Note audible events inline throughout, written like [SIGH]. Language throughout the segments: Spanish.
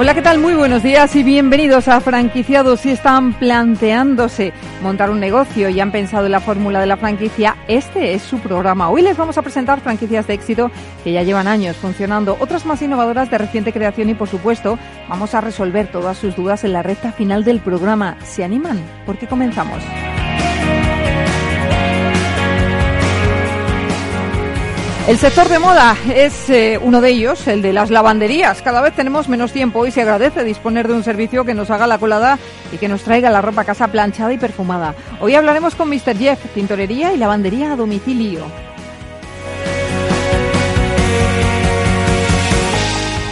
Hola, ¿qué tal? Muy buenos días y bienvenidos a Franquiciados. Si están planteándose montar un negocio y han pensado en la fórmula de la franquicia, este es su programa. Hoy les vamos a presentar franquicias de éxito que ya llevan años funcionando, otras más innovadoras de reciente creación y, por supuesto, vamos a resolver todas sus dudas en la recta final del programa. ¿Se animan? Porque comenzamos. El sector de moda es eh, uno de ellos, el de las lavanderías. Cada vez tenemos menos tiempo y se agradece disponer de un servicio que nos haga la colada y que nos traiga la ropa a casa planchada y perfumada. Hoy hablaremos con Mr. Jeff, tintorería y lavandería a domicilio.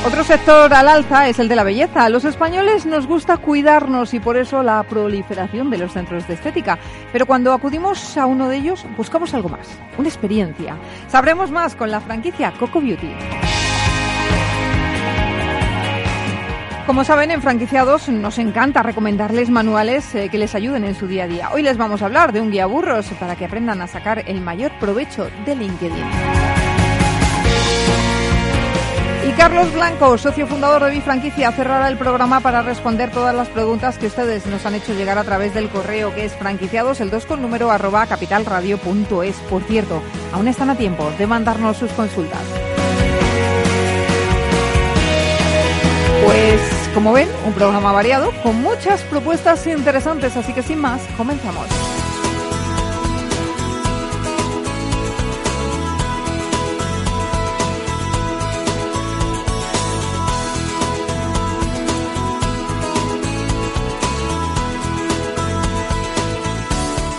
Otro sector al alza es el de la belleza. Los españoles nos gusta cuidarnos y por eso la proliferación de los centros de estética. Pero cuando acudimos a uno de ellos buscamos algo más, una experiencia. Sabremos más con la franquicia Coco Beauty. Como saben, en franquiciados nos encanta recomendarles manuales eh, que les ayuden en su día a día. Hoy les vamos a hablar de un guía burros para que aprendan a sacar el mayor provecho de LinkedIn. Carlos Blanco, socio fundador de Bifranquicia, cerrará el programa para responder todas las preguntas que ustedes nos han hecho llegar a través del correo que es franquiciados el 2 con número arroba capitalradio.es. Por cierto, aún están a tiempo de mandarnos sus consultas. Pues, como ven, un programa variado con muchas propuestas interesantes, así que sin más, comenzamos.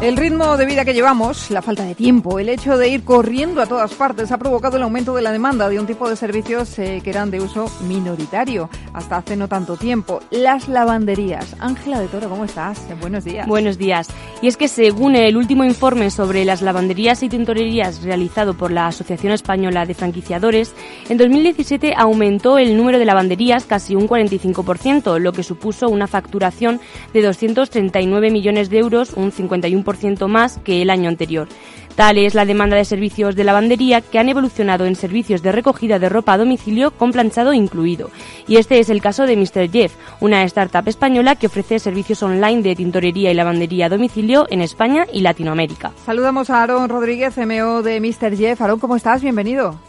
El ritmo de vida que llevamos, la falta de tiempo, el hecho de ir corriendo a todas partes ha provocado el aumento de la demanda de un tipo de servicios eh, que eran de uso minoritario hasta hace no tanto tiempo, las lavanderías. Ángela de Toro, ¿cómo estás? Buenos días. Buenos días. Y es que según el último informe sobre las lavanderías y tintorerías realizado por la Asociación Española de Franquiciadores, en 2017 aumentó el número de lavanderías casi un 45%, lo que supuso una facturación de 239 millones de euros, un 51% más que el año anterior. Tal es la demanda de servicios de lavandería que han evolucionado en servicios de recogida de ropa a domicilio con planchado incluido. Y este es el caso de Mr. Jeff, una startup española que ofrece servicios online de tintorería y lavandería a domicilio en España y Latinoamérica. Saludamos a Aaron Rodríguez, MO de Mr. Jeff. Aaron, ¿cómo estás? Bienvenido.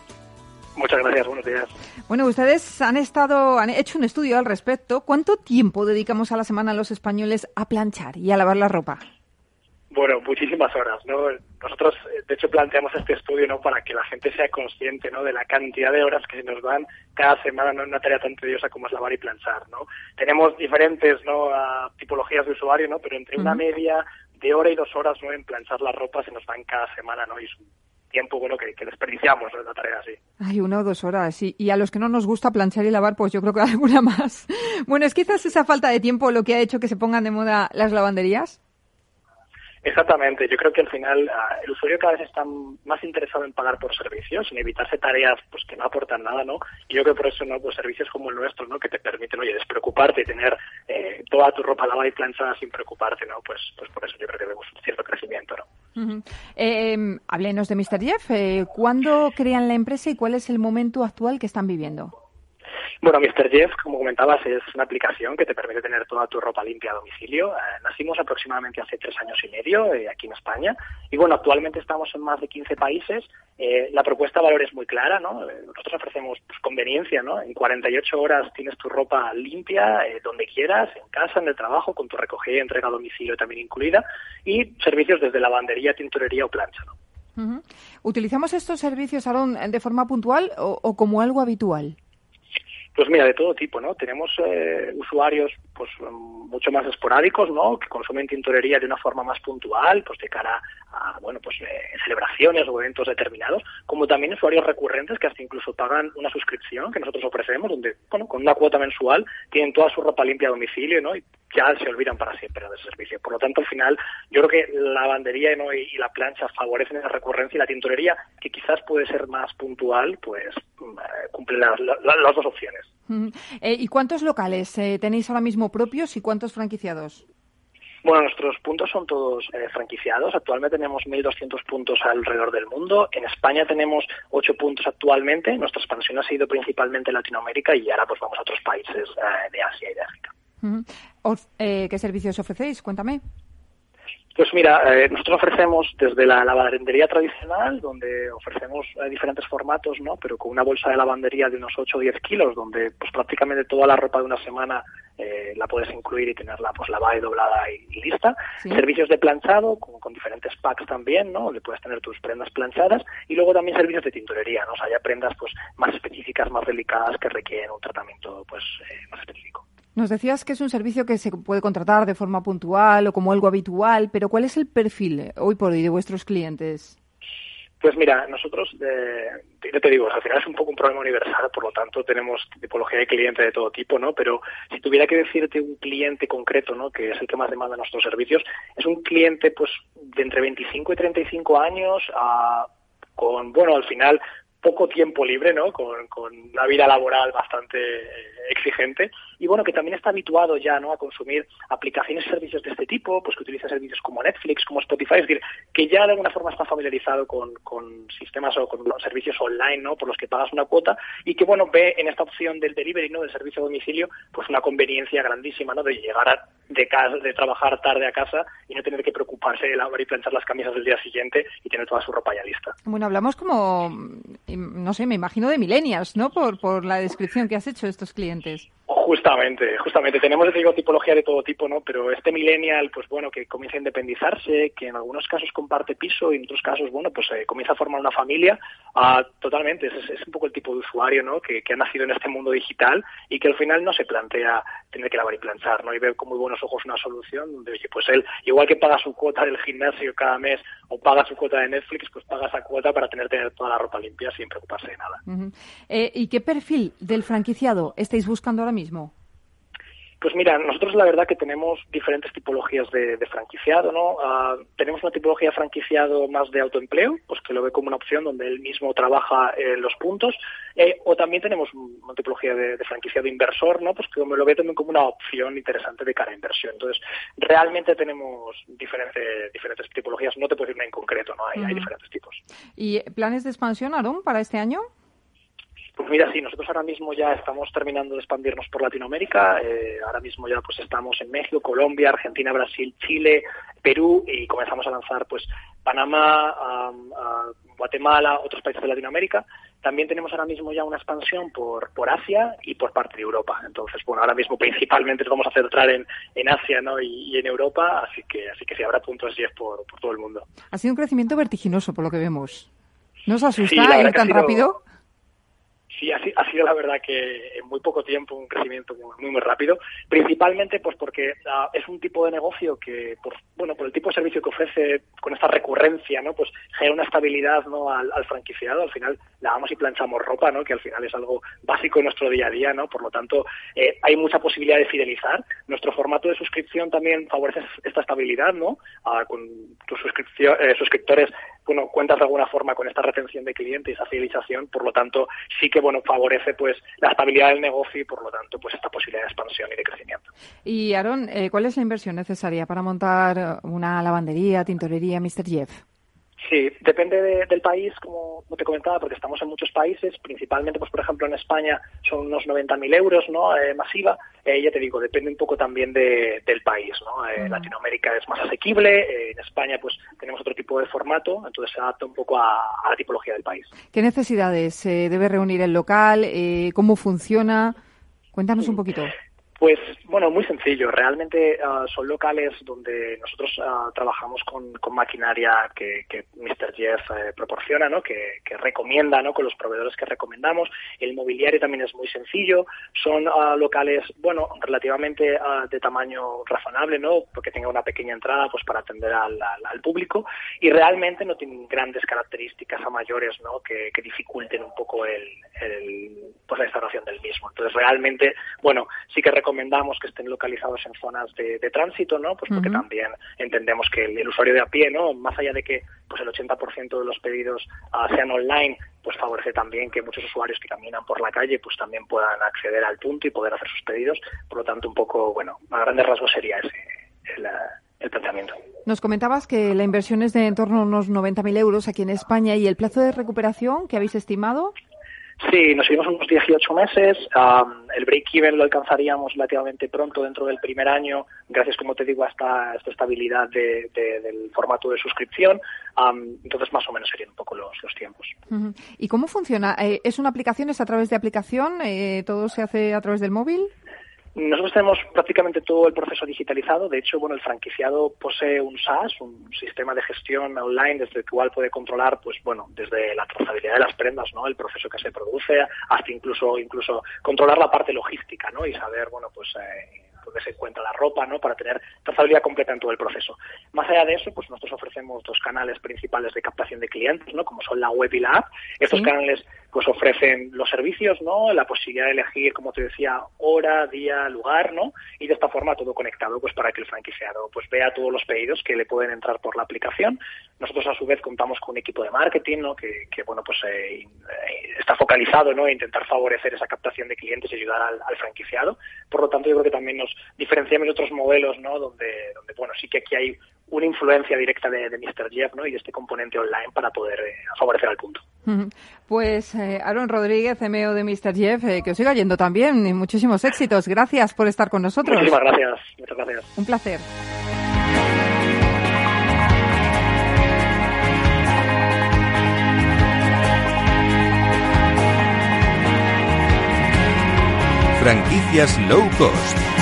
Muchas gracias, buenos días. Bueno, ustedes han estado, han hecho un estudio al respecto. ¿Cuánto tiempo dedicamos a la semana los españoles a planchar y a lavar la ropa? Bueno, muchísimas horas, ¿no? Nosotros, de hecho, planteamos este estudio, ¿no? Para que la gente sea consciente, ¿no? De la cantidad de horas que se nos dan cada semana, ¿no? En una tarea tan tediosa como es lavar y planchar, ¿no? Tenemos diferentes, ¿no? tipologías de usuario, ¿no? Pero entre una media de hora y dos horas, ¿no? En planchar la ropa se nos dan cada semana, ¿no? Y es un tiempo, bueno, que, desperdiciamos en una tarea así. Ay, una o dos horas, y, y a los que no nos gusta planchar y lavar, pues yo creo que [LAUGHS] alguna más. Bueno, ¿es quizás esa falta de tiempo lo que ha hecho que se pongan de moda las lavanderías? Exactamente, yo creo que al final ah, el usuario cada vez está más interesado en pagar por servicios, en evitarse tareas pues que no aportan nada, ¿no? Y yo creo que por eso no pues servicios como el nuestro, ¿no? Que te permiten, oye, despreocuparte y tener eh, toda tu ropa lavada y planchada sin preocuparte, ¿no? Pues pues por eso yo creo que vemos un cierto crecimiento, ¿no? Eh, háblenos de Mr. Jeff. Eh, ¿Cuándo crean la empresa y cuál es el momento actual que están viviendo? Bueno, Mr. Jeff, como comentabas, es una aplicación que te permite tener toda tu ropa limpia a domicilio. Eh, nacimos aproximadamente hace tres años y medio eh, aquí en España. Y bueno, actualmente estamos en más de 15 países. Eh, la propuesta de valor es muy clara, ¿no? Nosotros ofrecemos pues, conveniencia, ¿no? En 48 horas tienes tu ropa limpia donde quieras, en casa, en el trabajo, con tu recogida y entrega a domicilio también incluida. Y servicios desde lavandería, tintorería o plancha, ¿no? ¿Utilizamos estos servicios, Aaron, de forma puntual o como algo habitual? Pues mira, de todo tipo, ¿no? Tenemos eh, usuarios pues mucho más esporádicos, ¿no? Que consumen tintorería de una forma más puntual, pues de cara a, bueno, pues eh, celebraciones o eventos determinados, como también usuarios recurrentes que hasta incluso pagan una suscripción que nosotros ofrecemos, donde, bueno, con una cuota mensual tienen toda su ropa limpia a domicilio, ¿no? Y ya se olvidan para siempre del servicio. Por lo tanto, al final, yo creo que la lavandería ¿no? y, la plancha favorecen esa recurrencia y la tintorería, que quizás puede ser más puntual, pues mm, eh, cumple las, las, dos opciones. Eh, ¿Y cuántos locales eh, tenéis ahora mismo propios y cuántos franquiciados? Bueno, nuestros puntos son todos franquiciados. Actualmente tenemos 1.200 puntos alrededor del mundo. En España tenemos 8 puntos actualmente. Nuestra expansión ha sido principalmente en Latinoamérica y ahora pues vamos a otros países de Asia y de África. ¿Qué servicios ofrecéis? Cuéntame. Pues mira, eh, nosotros ofrecemos desde la lavandería tradicional, donde ofrecemos eh, diferentes formatos, ¿no? Pero con una bolsa de lavandería de unos 8 o 10 kilos, donde pues prácticamente toda la ropa de una semana eh, la puedes incluir y tenerla pues lavada y doblada y, lista. Servicios de planchado, con, con, diferentes packs también, ¿no? Donde puedes tener tus prendas planchadas. Y luego también servicios de tintorería, ¿no? O sea, ya prendas pues más específicas, más delicadas, que requieren un tratamiento pues más específico. Nos decías que es un servicio que se puede contratar de forma puntual o como algo habitual, pero ¿cuál es el perfil eh, hoy por hoy de vuestros clientes? Pues mira, nosotros, yo te digo, al final es un poco un problema universal, por lo tanto tenemos tipología de cliente de todo tipo, ¿no? Pero si tuviera que decirte un cliente concreto, ¿no? Que es el que más demanda nuestros servicios, es un cliente, pues, de entre 25 y 35 años, a, con, bueno, al final poco tiempo libre, ¿no? Con, con una vida laboral bastante eh, exigente y bueno, que también está habituado ya, ¿no? A consumir aplicaciones y servicios de este tipo, pues que utiliza servicios como Netflix, como Spotify, es decir, que ya de alguna forma está familiarizado con, con sistemas o con servicios online, ¿no? Por los que pagas una cuota y que bueno, ve en esta opción del delivery, ¿no? Del servicio a domicilio, pues una conveniencia grandísima, ¿no? De llegar de casa, de trabajar tarde a casa y no tener que preocuparse de lavar y planchar las camisas del día siguiente y tener toda su ropa ya lista. Bueno, hablamos como no sé, me imagino de millennials, ¿no? Por, por la descripción que has hecho de estos clientes. Justamente, justamente. Tenemos, digo, tipología de todo tipo, ¿no? Pero este millennial, pues bueno, que comienza a independizarse, que en algunos casos comparte piso y en otros casos, bueno, pues eh, comienza a formar una familia, uh, totalmente. Es, es, un poco el tipo de usuario, ¿no? Que, ha nacido en este mundo digital y que al final no se plantea tener que lavar y planchar, ¿no? Y ve con muy buenos ojos una solución donde, oye, pues él, igual que paga su cuota del gimnasio cada mes o paga su cuota de Netflix, pues paga esa cuota para tener, tener toda la ropa limpia sin preocuparse de nada. eh, ¿Y qué perfil del franquiciado estáis buscando ahora mismo? Pues mira, nosotros la verdad que tenemos diferentes tipologías de, franquiciado, ¿no? Uh, tenemos una tipología franquiciado más de autoempleo, pues que lo ve como una opción donde él mismo trabaja en los puntos, eh, o también tenemos una tipología de, de, franquiciado inversor, ¿no? Pues que lo ve también como una opción interesante de cara a inversión. Entonces, realmente tenemos diferentes diferentes tipologías, no te puedo decir una en concreto, ¿no? Hay, uh -huh. hay diferentes tipos. ¿Y planes de expansión, Aaron, para este año? Pues mira, sí, nosotros ahora mismo ya estamos terminando de expandirnos por Latinoamérica. Eh, ahora mismo ya pues estamos en México, Colombia, Argentina, Brasil, Chile, Perú y comenzamos a lanzar pues Panamá, um, uh, Guatemala, otros países de Latinoamérica. También tenemos ahora mismo ya una expansión por, por Asia y por parte de Europa. Entonces, bueno, ahora mismo principalmente nos vamos a centrar en, en Asia ¿no? y, y, en Europa, así que así que sí, habrá puntos 10 por, por todo el mundo. Ha sido un crecimiento vertiginoso por lo que vemos. ¿No os asusta sí, ir tan sido... rápido? Sí ha, ha, sido la verdad que en muy poco tiempo un crecimiento muy muy rápido. Principalmente pues porque uh, es un tipo de negocio que por bueno por el tipo de servicio que ofrece con esta recurrencia no pues genera una estabilidad no al, franquiciado. Al final lavamos y planchamos ropa no que al final es algo básico en nuestro día a día no por lo tanto eh, hay mucha posibilidad de fidelizar. Nuestro formato de suscripción también favorece esta estabilidad no uh, con tus eh, suscriptores bueno, cuentas de alguna forma con esta retención de clientes y esa fidelización, por lo tanto, sí que bueno, favorece pues la estabilidad del negocio y por lo tanto pues esta posibilidad de expansión y de crecimiento. Y Aaron, eh, ¿cuál es la inversión necesaria para montar una lavandería, tintorería, Mr. Jeff? Sí, depende de, del país, como te comentaba, porque estamos en muchos países, principalmente, pues por ejemplo, en España son unos 90.000 euros, ¿no? Eh, masiva. Eh, ya te digo, depende un poco también de, del país, ¿no? Eh, mm. Latinoamérica es más asequible, en España, pues tenemos otro tipo de formato, entonces se adapta un poco a, a la tipología del país. ¿Qué necesidades debe reunir el local? ¿Cómo funciona? Cuéntanos un poquito. Pues bueno, muy sencillo. Realmente uh, son locales donde nosotros uh, trabajamos con, maquinaria que, que Mr. Jeff eh, proporciona, ¿no? Que, que, recomienda, ¿no? Con los proveedores que recomendamos. El mobiliario también es muy sencillo. Son uh, locales, bueno, relativamente de tamaño razonable, ¿no? Porque tenga una pequeña entrada, pues para atender al, público. Y realmente no tienen grandes características a mayores, ¿no? Que, que dificulten un poco el, el, pues la instalación del mismo. Entonces realmente, bueno, sí que recomendamos que estén localizados en zonas de, de tránsito, ¿no? Pues porque uh -huh. también entendemos que el, el, usuario de a pie, ¿no? Más allá de que pues el 80% de los pedidos uh, sean online, pues favorece también que muchos usuarios que caminan por la calle pues también puedan acceder al punto y poder hacer sus pedidos. Por lo tanto, un poco, bueno, a grandes rasgos sería ese el, el planteamiento. Nos comentabas que la inversión es de en torno a unos 90.000 euros aquí en España y el plazo de recuperación que habéis estimado. Sí, nos seguimos unos 18 meses. Um, el break-even lo alcanzaríamos relativamente pronto dentro del primer año, gracias, como te digo, a esta, esta estabilidad de, de, del formato de suscripción. Um, entonces, más o menos serían un poco los, tiempos. ¿Y cómo funciona? Eh, ¿Es una aplicación? ¿Es a través de aplicación? Eh, ¿Todo se hace a través del móvil? Nosotros tenemos prácticamente todo el proceso digitalizado. De hecho, bueno, el franquiciado posee un SaaS, un sistema de gestión online desde el cual puede controlar, pues bueno, desde la trazabilidad de las prendas, ¿no? El proceso que se produce, hasta incluso incluso controlar la parte logística, ¿no? Y saber, bueno, pues eh, dónde se encuentra la ropa, ¿no? Para tener trazabilidad completa en todo el proceso. Más allá de eso, pues nosotros ofrecemos dos canales principales de captación de clientes, ¿no? Como son la web y la app. Estos ¿Sí? canales pues ofrecen los servicios, ¿no? La posibilidad de elegir, como te decía, hora, día, lugar, ¿no? Y de esta forma todo conectado, pues para que el franquiciado pues vea todos los pedidos que le pueden entrar por la aplicación. Nosotros a su vez contamos con un equipo de marketing, ¿no? Que, que bueno, pues eh, está focalizado, ¿no? En intentar favorecer esa captación de clientes y ayudar al, al, franquiciado. Por lo tanto, yo creo que también nos diferenciamos de otros modelos, ¿no? Donde, donde bueno, sí que aquí hay una influencia directa de, de Mr. Jeff, ¿no? Y de este componente online para poder eh, favorecer al punto. Pues eh, Aaron Rodríguez, CMO de Mr. Jeff, eh, que os siga yendo también y muchísimos éxitos. Gracias por estar con nosotros. Muchísimas gracias. Muchas gracias. Un placer. Franquicias low cost.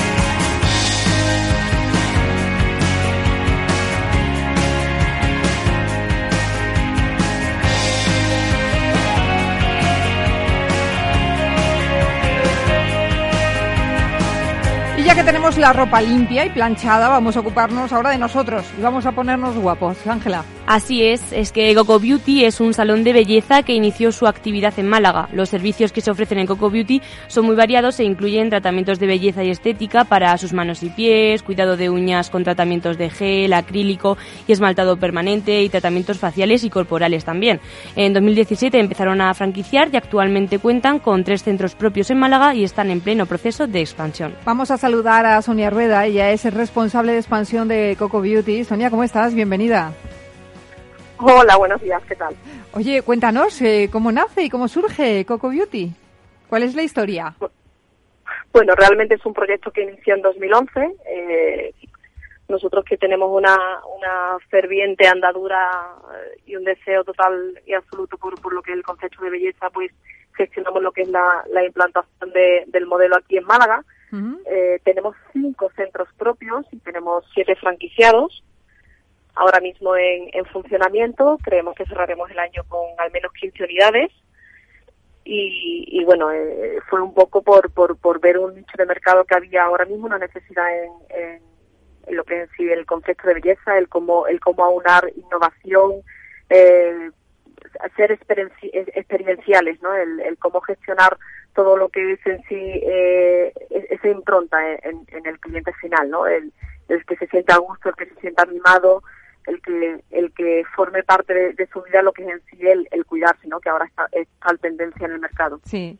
Ya que tenemos la ropa limpia y planchada, vamos a ocuparnos ahora de nosotros y vamos a ponernos guapos. Ángela. Así es, es que Coco Beauty es un salón de belleza que inició su actividad en Málaga. Los servicios que se ofrecen en Coco Beauty son muy variados e incluyen tratamientos de belleza y estética para sus manos y pies, cuidado de uñas con tratamientos de gel, acrílico y esmaltado permanente y tratamientos faciales y corporales también. En 2017 empezaron a franquiciar y actualmente cuentan con tres centros propios en Málaga y están en pleno proceso de expansión. Vamos a saludar a Sonia Rueda, ella es el responsable de expansión de Coco Beauty. Sonia, ¿cómo estás? Bienvenida. Hola, buenos días, ¿qué tal? Oye, cuéntanos, eh, ¿cómo nace y cómo surge Coco Beauty? ¿Cuál es la historia? Bueno, realmente es un proyecto que inició en 2011. Eh, nosotros que tenemos una, una ferviente andadura y un deseo total y absoluto por, por lo que es el concepto de belleza, pues gestionamos lo que es la, la implantación de, del modelo aquí en Málaga. Uh -huh. eh, tenemos cinco centros propios y tenemos siete franquiciados ahora mismo en, en, funcionamiento. Creemos que cerraremos el año con al menos 15 unidades. Y, y bueno, eh, fue un poco por, por, por, ver un nicho de mercado que había ahora mismo, una necesidad en, en, lo que es sí, el concepto de belleza, el cómo, el cómo aunar innovación, eh, ser experienciales, ¿no? El, cómo gestionar todo lo que es en sí eh, esa impronta en, en, el cliente final, ¿no? El, el que se sienta a gusto, el que se sienta mimado, el que el que forme parte de, de, su vida lo que es en sí el, el cuidarse, ¿no? Que ahora está, está en tendencia en el mercado. Sí.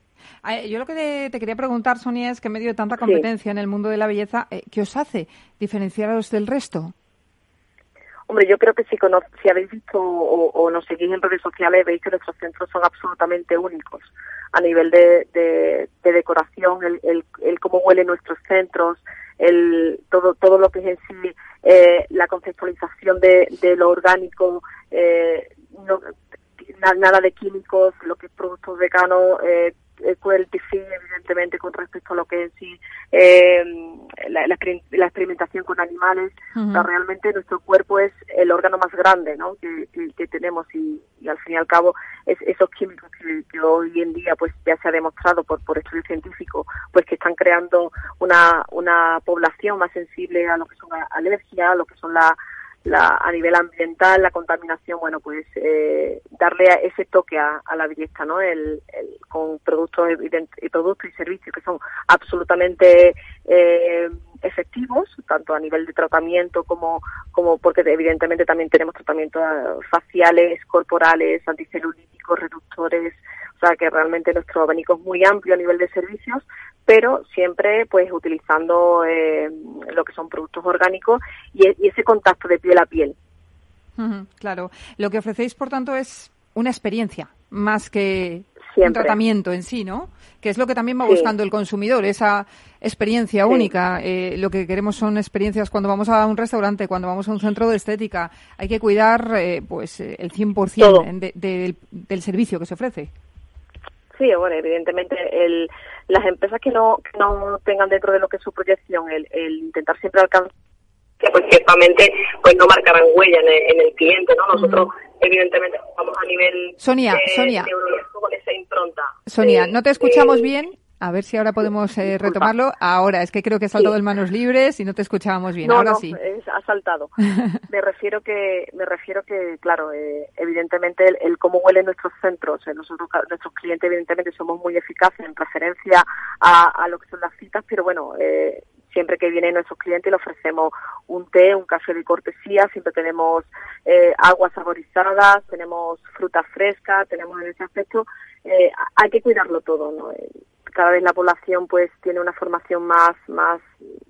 Yo lo que te, te, quería preguntar, Sonia, es que en medio de tanta competencia sí. en el mundo de la belleza, eh, ¿qué os hace diferenciaros del resto? Hombre, yo creo que si, cono si habéis visto o, o, nos seguís en redes sociales, veis que nuestros centros son absolutamente únicos a nivel de, de, de decoración, el, el, el, cómo huelen nuestros centros, el, todo, todo lo que es en sí eh, la conceptualización de, de lo orgánico, eh, no, na, nada de químicos, lo que es productos veganos, eh, cruelty free, evidentemente, con respecto a lo que es sí, eh, la, la, la, experimentación con animales. o sea, realmente nuestro cuerpo es el órgano más grande ¿no? que, que, que tenemos y, y, al fin y al cabo es, esos químicos que, que, hoy en día pues ya se ha demostrado por, por estudios científicos pues que están creando una, una población más sensible a lo que son alergias, a lo que son la la, a nivel ambiental, la contaminación, bueno, pues eh, darle ese toque a, a la belleza, ¿no? El, el, con productos y productos y servicios que son absolutamente eh, efectivos, tanto a nivel de tratamiento como, como porque evidentemente también tenemos tratamientos faciales, corporales, anticelulíticos, reductores, o sea que realmente nuestro abanico es muy amplio a nivel de servicios, pero siempre pues utilizando eh, lo que son productos orgánicos y, y, ese contacto de piel a piel. Uh -huh, claro. Lo que ofrecéis, por tanto, es una experiencia más que siempre. un tratamiento en sí, ¿no? Que es lo que también va sí. buscando el consumidor, esa experiencia sí. única. Eh, lo que queremos son experiencias cuando vamos a un restaurante, cuando vamos a un centro de estética. Hay que cuidar eh, pues el 100% de, de, del, del servicio que se ofrece. Sí, bueno, evidentemente el, las empresas que no, que no tengan dentro de lo que es su proyección el, el intentar siempre alcanzar que pues ciertamente pues no marcarán huella en el, en el cliente, ¿no? Nosotros mm. evidentemente vamos a nivel Sonia, de, Sonia. De con esa impronta. Sonia, ¿no te escuchamos eh, bien? A ver si ahora podemos eh, retomarlo. Ahora, es que creo que ha saltado sí. en manos libres y no te escuchábamos bien. No, ahora no, sí. Es, ha saltado. [LAUGHS] me refiero que, me refiero que, claro, eh, evidentemente el, el, cómo huelen nuestros centros, eh, nosotros, nuestros clientes evidentemente somos muy eficaces en referencia a, a lo que son las citas, pero bueno, eh, siempre que vienen nuestros clientes le ofrecemos un té, un café de cortesía, siempre tenemos eh, aguas saborizadas, tenemos fruta fresca, tenemos en ese aspecto, eh, hay que cuidarlo todo, ¿no? Cada vez la población pues tiene una formación más más,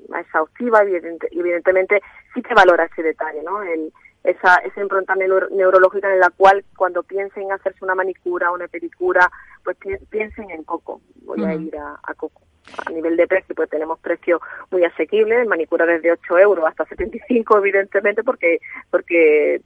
más exhaustiva y evidente, evidentemente sí que valora ese detalle, ¿no? El, esa, esa impronta neuro, neurológica en la cual cuando piensen en hacerse una manicura, una pedicura, pues piensen en Coco. Voy uh -huh. a ir a, a Coco a nivel de precio, pues tenemos precios muy asequibles, manicura desde 8 euros hasta 75, evidentemente, porque porque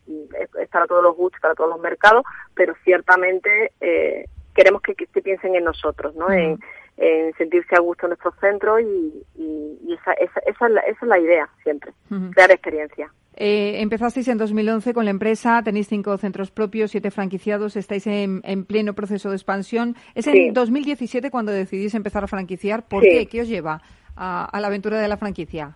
es para todos los gustos, para todos los mercados, pero ciertamente eh, queremos que, que, que, piensen en nosotros, ¿no? Uh -huh. en, en sentirse a gusto en nuestro centro y, y, y esa, esa, esa, es la, esa, es la, idea siempre, uh -huh. crear experiencia. Eh, empezasteis en 2011 con la empresa, tenéis cinco centros propios, siete franquiciados, estáis en, en pleno proceso de expansión. Es sí. en 2017 cuando decidís empezar a franquiciar. ¿Por sí. qué? ¿Qué os lleva a, a la aventura de la franquicia?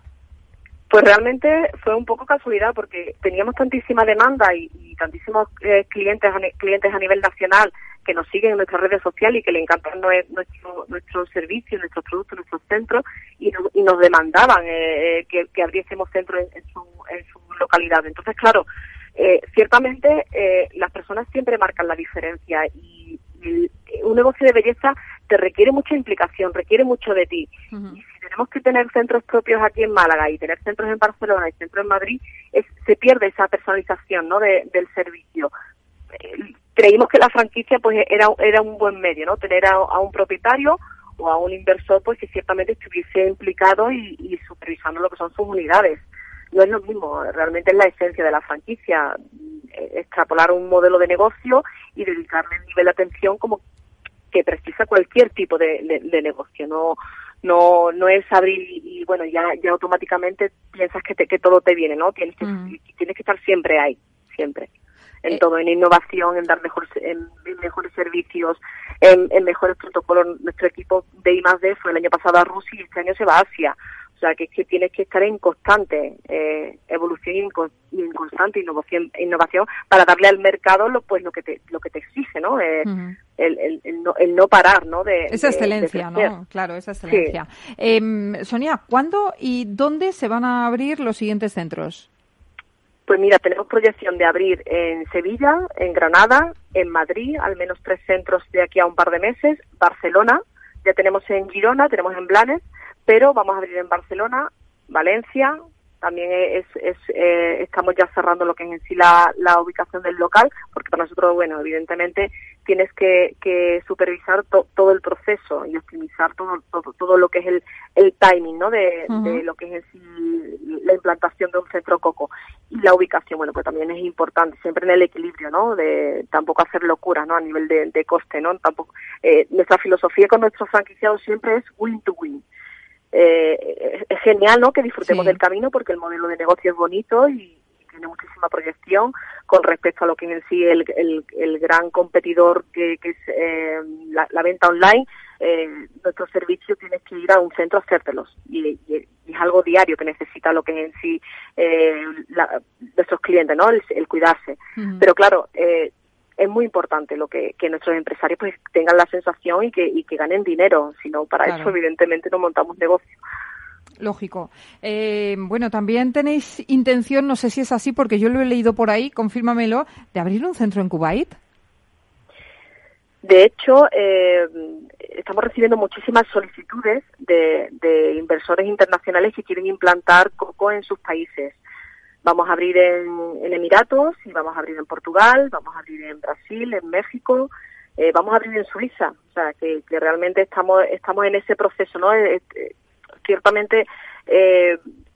Pues realmente fue un poco casualidad porque teníamos tantísima demanda y, y tantísimos eh, clientes, clientes a nivel nacional que nos siguen en nuestras redes sociales y que le encantan nuestro, nuestro servicio, nuestros productos, nuestros centros y, no, y nos demandaban eh, eh, que, que, abriésemos centros en, en, su, en su localidad. Entonces, claro, eh, ciertamente eh, las personas siempre marcan la diferencia y, y, un negocio de belleza te requiere mucha implicación, requiere mucho de ti. Uh -huh. Y si tenemos que tener centros propios aquí en Málaga y tener centros en Barcelona y centros en Madrid, es, se pierde esa personalización ¿no? de, del servicio creímos que la franquicia pues era, era un buen medio, ¿no? Tener a, a un propietario o a un inversor pues que ciertamente estuviese implicado y, y, supervisando lo que son sus unidades. No es lo mismo, realmente es la esencia de la franquicia, eh, extrapolar un modelo de negocio y dedicarle el nivel de atención como que precisa cualquier tipo de, de, de negocio, no no no es abrir y, y, bueno ya ya automáticamente piensas que te, que todo te viene, ¿no? Tienes que mm. tienes que estar siempre ahí, siempre en eh. todo, en innovación, en dar mejor, en, en mejores servicios, en, en, mejores protocolos. Nuestro equipo de I+D fue el año pasado a Rusia y este año se va a Asia. O sea, que es que tienes que estar en constante eh, evolución y en, y en, constante innovación, innovación para darle al mercado lo pues lo que te lo que te exige, ¿no? Eh, uh -huh. el, el, el, no, el no parar, ¿no? De, esa excelencia, de ¿no? Claro, esa excelencia. Sí. Eh, Sonia, ¿cuándo y dónde se van a abrir los siguientes centros? Pues mira, tenemos proyección de abrir en Sevilla, en Granada, en Madrid, al menos tres centros de aquí a un par de meses, Barcelona, ya tenemos en Girona, tenemos en Blanes, pero vamos a abrir en Barcelona, Valencia, también es, es eh, estamos ya cerrando lo que es en sí la, la ubicación del local, porque para nosotros, bueno, evidentemente tienes que, que supervisar todo el proceso y optimizar todo, todo, todo lo que es el, el timing, ¿no? De, de lo que es en sí la implantación de un centro coco. Y la ubicación, bueno, pues también es importante, siempre en el equilibrio, ¿no? De tampoco hacer locuras, ¿no? A nivel de, de coste, ¿no? Tampoco, eh, nuestra filosofía con nuestros franquiciados siempre es win to win eh, es genial ¿no? que disfrutemos del camino porque el modelo de negocio es bonito y, tiene muchísima proyección con respecto a lo que en sí el, el, gran competidor que, es eh, la, venta online. Eh, nuestro servicio tienes que ir a un centro a hacértelos y, es algo diario que necesita lo que en sí eh, nuestros clientes, ¿no? El, cuidarse. Pero claro, eh, es muy importante lo que, que nuestros empresarios pues tengan la sensación y que, y que ganen dinero, sino para eso evidentemente no montamos negocio. Lógico. Eh, bueno, también tenéis intención, no sé si es así, porque yo lo he leído por ahí, confírmamelo, de abrir un centro en Kuwait. De hecho, eh, estamos recibiendo muchísimas solicitudes de, de inversores internacionales que quieren implantar coco en sus países. Vamos a abrir en, Emiratos y vamos a abrir en Portugal, vamos a abrir en Brasil, en México, eh, vamos a abrir en Suiza. O sea, que, realmente estamos, estamos en ese proceso, ¿no? Eh, eh, ciertamente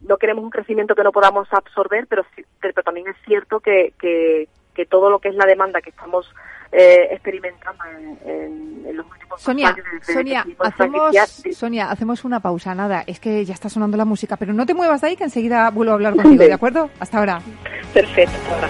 no queremos un crecimiento que no podamos absorber, pero, pero también es cierto que, que, que todo lo que es la demanda que estamos eh, experimentando en, los últimos Sonia, años. Sonia, hacemos, Sonia, hacemos una pausa, nada, es que ya está sonando la música, pero no te muevas de ahí que enseguida vuelvo a hablar [LAUGHS] contigo, ¿de acuerdo? Hasta ahora. Perfecto, ahora.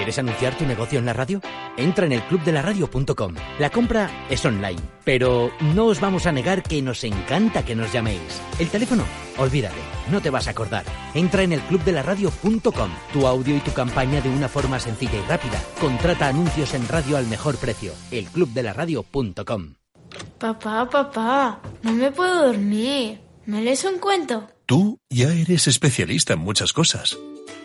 ¿Quieres anunciar tu negocio en la radio? Entra en el clubdelaradio.com. La compra es online, pero no os vamos a negar que nos encanta que nos llaméis. El teléfono, olvídate, no te vas a acordar. Entra en el clubdelaradio.com. Tu audio y tu campaña de una forma sencilla y rápida. Contrata anuncios en radio al mejor precio. elclubdelaradio.com. Papá, papá, no me puedo dormir. ¿Me lees un cuento? Tú ya eres especialista en muchas cosas.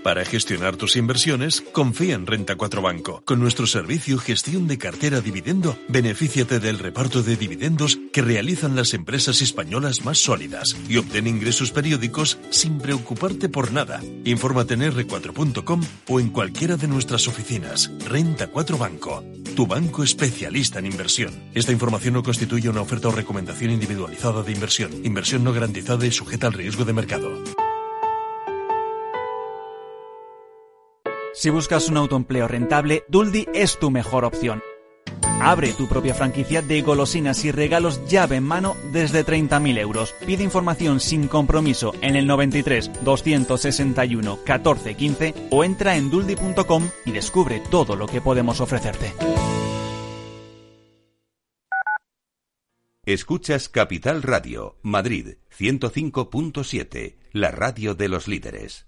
Para gestionar tus inversiones, confía en Renta 4 Banco. Con nuestro servicio Gestión de Cartera Dividendo, benefíciate del reparto de dividendos que realizan las empresas españolas más sólidas y obtén ingresos periódicos sin preocuparte por nada. Infórmate en r4.com o en cualquiera de nuestras oficinas. Renta 4 Banco, tu banco especialista en inversión. Esta información no constituye una oferta o recomendación individualizada de inversión. Inversión no garantizada y sujeta al riesgo de mercado. Si buscas un autoempleo rentable, Duldi es tu mejor opción. Abre tu propia franquicia de golosinas y regalos llave en mano desde 30.000 euros. Pide información sin compromiso en el 93 261 14 15 o entra en duldi.com y descubre todo lo que podemos ofrecerte. Escuchas Capital Radio, Madrid 105.7, la radio de los líderes.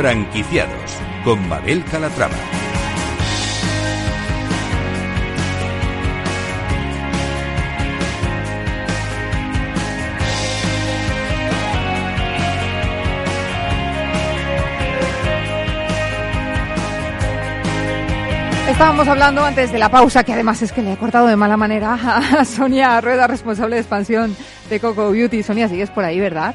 Franquiciados con Mabel Calatrava. Estábamos hablando antes de la pausa, que además es que le he cortado de mala manera [LAUGHS] a Sonia Rueda, responsable de expansión de Coco Beauty. Sonia, sigues por ahí, ¿verdad?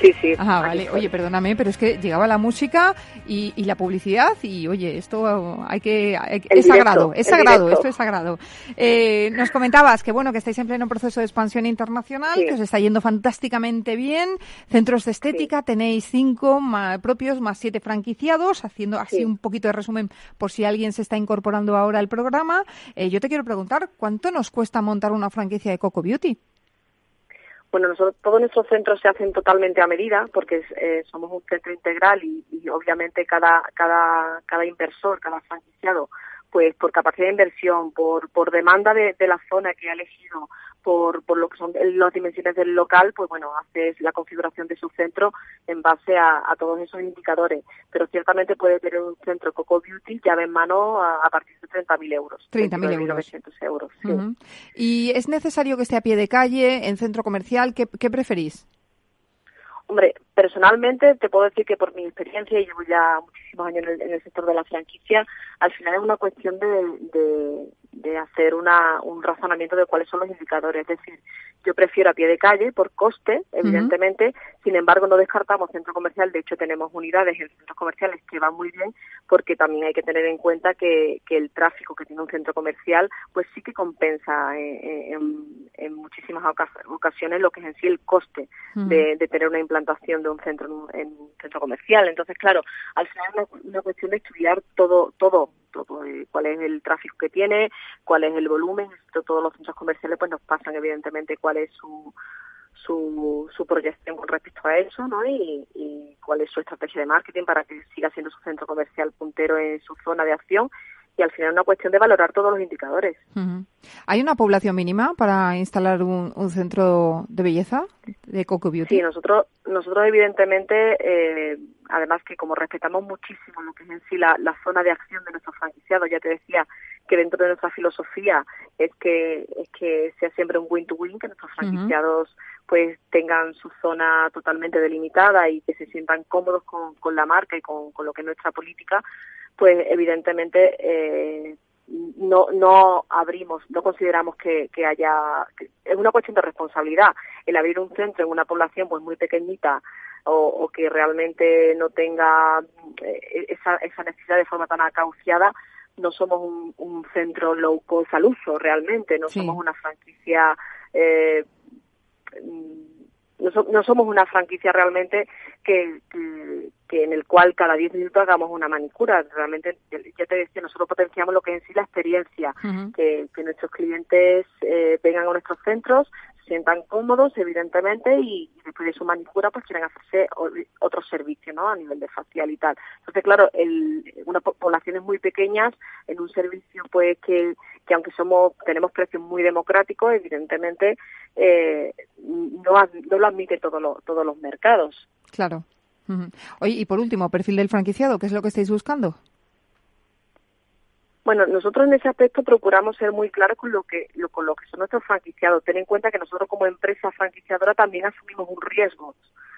Sí, sí. Ah, vale. Oye, perdóname, pero es que llegaba la música y, la publicidad y, oye, esto hay que... es sagrado, es sagrado, esto es sagrado. Eh, nos comentabas que, bueno, que estáis en pleno proceso de expansión internacional, que os está yendo fantásticamente bien. Centros de estética, tenéis cinco propios más siete franquiciados, haciendo así un poquito de resumen por si alguien se está incorporando ahora al programa. Eh, yo te quiero preguntar, ¿cuánto nos cuesta montar una franquicia de Coco Beauty? Bueno, nosotros, todos nuestros centros se hacen totalmente a medida porque eh, somos un centro integral y, y, obviamente cada, cada, cada inversor, cada franquiciado, pues por capacidad de inversión, por, por demanda de, de la zona que ha elegido, por, por lo que son las dimensiones del local, pues bueno, haces la configuración de su centro en base a, todos esos indicadores. Pero ciertamente puede tener un centro Coco Beauty llave en mano a, partir de 30.000 euros. 30.000 euros. euros ¿Y es necesario que esté a pie de calle, en centro comercial? ¿Qué, qué preferís? Hombre, personalmente te puedo decir que por mi experiencia, y llevo ya muchísimos años en el, sector de la franquicia, al final es una cuestión de, de, hacer una, un razonamiento de cuáles son los indicadores. Es decir, yo prefiero a pie de calle por coste, evidentemente, sin embargo no descartamos centro comercial, de hecho tenemos unidades en centros comerciales que van muy bien, porque también hay que tener en cuenta que, que el tráfico que tiene un centro comercial, pues sí que compensa eh, eh, en, en, muchísimas ocasiones lo que es en sí el coste de, de tener una implantación de un centro en un centro comercial. Entonces, claro, al final es una, cuestión de estudiar todo, todo, todo, eh, cuál es el tráfico que tiene, cuál es el volumen, todos los centros comerciales pues nos pasan evidentemente cuál es su su, su proyección con respecto a eso, ¿no? Y cuál es su estrategia de marketing para que siga siendo su centro comercial puntero en su zona de acción y al final es una cuestión de valorar todos los indicadores. ¿Hay una población mínima para instalar un, centro de belleza de Coco Beauty? Sí, nosotros, nosotros evidentemente, eh, además que como respetamos muchísimo lo que es en sí la, zona de acción de nuestros franquiciados, ya te decía que dentro de nuestra filosofía es que, es que sea siempre un win-to-win, que nuestros franquiciados pues tengan su zona totalmente delimitada y que se sientan cómodos con, con la marca y con, con lo que es nuestra política, pues evidentemente eh, no, no abrimos, no consideramos que, que haya, es una cuestión de responsabilidad. El abrir un centro en una población pues muy pequeñita o, o que realmente no tenga eh, esa, esa necesidad de forma tan acauciada, no somos un, un centro low cost al uso realmente, no somos una franquicia eh, no, somos una franquicia realmente que, que, en el cual cada 10 minutos hagamos una manicura. Realmente, ya te decía, nosotros potenciamos lo que es en sí la experiencia, que, que nuestros clientes eh, vengan a nuestros centros, sientan cómodos, evidentemente, y, después de su manicura pues quieren hacerse otros servicios, ¿no? A nivel de facial y tal. Entonces, claro, el, unas poblaciones muy pequeñas en un servicio pues que, que aunque somos tenemos precios muy democráticos, evidentemente eh, no, no lo admite todos todos los mercados. Claro. Oye, y por último, perfil del franquiciado, ¿qué es lo que estáis buscando? Bueno, nosotros en ese aspecto procuramos ser muy claros con lo que con lo que son nuestros franquiciados. Ten en cuenta que nosotros como empresa franquiciadora también asumimos un riesgo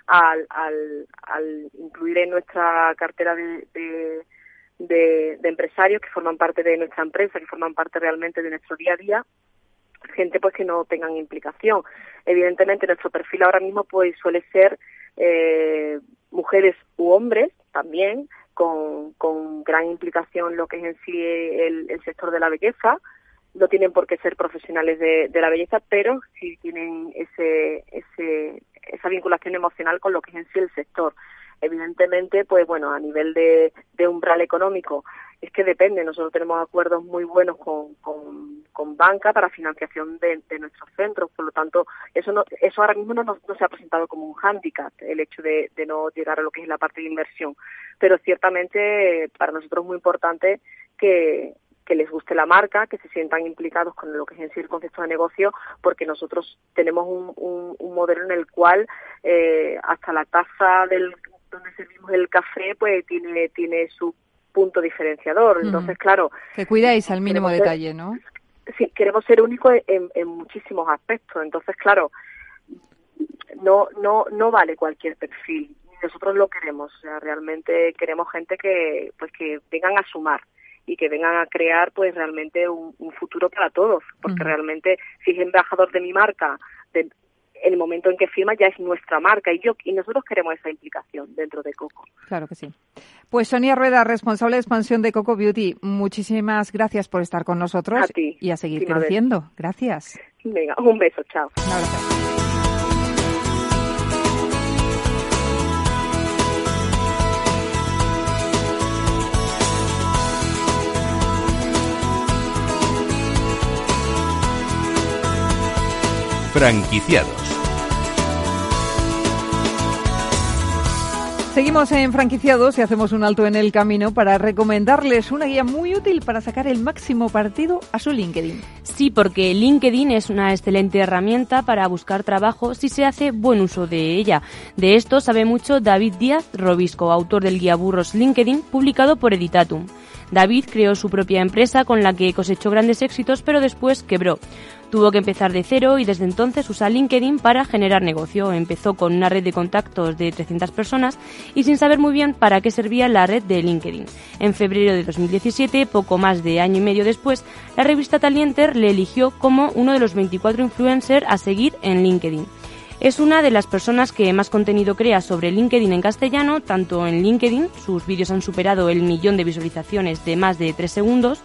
al, al, al incluir en nuestra cartera de, de, de, empresarios que forman parte de nuestra empresa, que forman parte realmente de nuestro día a día, gente pues que no tengan implicación. Evidentemente nuestro perfil ahora mismo pues suele ser eh, mujeres u hombres también, con, con gran implicación lo que es en sí el, el sector de la belleza. No tienen por qué ser profesionales de, de la belleza, pero sí tienen ese, ese, esa vinculación emocional con lo que es en sí el sector. Evidentemente, pues bueno, a nivel de, de umbral económico, es que depende. Nosotros tenemos acuerdos muy buenos con, con, con banca para financiación de, de, nuestros centros. Por lo tanto, eso no, eso ahora mismo no, no, se ha presentado como un hándicap, el hecho de, de, no llegar a lo que es la parte de inversión. Pero ciertamente para nosotros es muy importante que, que les guste la marca, que se sientan implicados con lo que es en sí el concepto de negocio, porque nosotros tenemos un, un, modelo en el cual eh, hasta la taza del donde servimos el café pues tiene tiene su punto diferenciador. Entonces, claro. Que cuidáis al mínimo detalle, ¿no? Sí, queremos ser únicos en, en, muchísimos aspectos. Entonces, claro, no, no, no vale cualquier perfil. Nosotros lo queremos. O sea, realmente queremos gente que, pues, que vengan a sumar y que vengan a crear pues realmente un, un futuro para todos porque realmente si es embajador de mi marca de, el momento en que firma ya es nuestra marca y yo y nosotros queremos esa implicación dentro de Coco. Claro que sí. Pues Sonia Rueda, responsable de expansión de Coco Beauty, muchísimas gracias por estar con nosotros y a seguir creciendo. Gracias. Venga, un beso, chao. Franquiciados Seguimos en franquiciados y hacemos un alto en el camino para recomendarles una guía muy útil para sacar el máximo partido a su LinkedIn. Sí, porque LinkedIn es una excelente herramienta para buscar trabajo si se hace buen uso de ella. De esto sabe mucho David Díaz Robisco, autor del guía Burros LinkedIn, publicado por Editatum. David creó su propia empresa con la que cosechó grandes éxitos, pero después quebró. Tuvo que empezar de cero y desde entonces usa LinkedIn para generar negocio. Empezó con una red de contactos de 300 personas y sin saber muy bien para qué servía la red de LinkedIn. En febrero de 2017, poco más de año y medio después, la revista Talienter le eligió como uno de los 24 influencers a seguir en LinkedIn. Es una de las personas que más contenido crea sobre LinkedIn en castellano, tanto en LinkedIn, sus vídeos han superado el millón de visualizaciones de más de 3 segundos,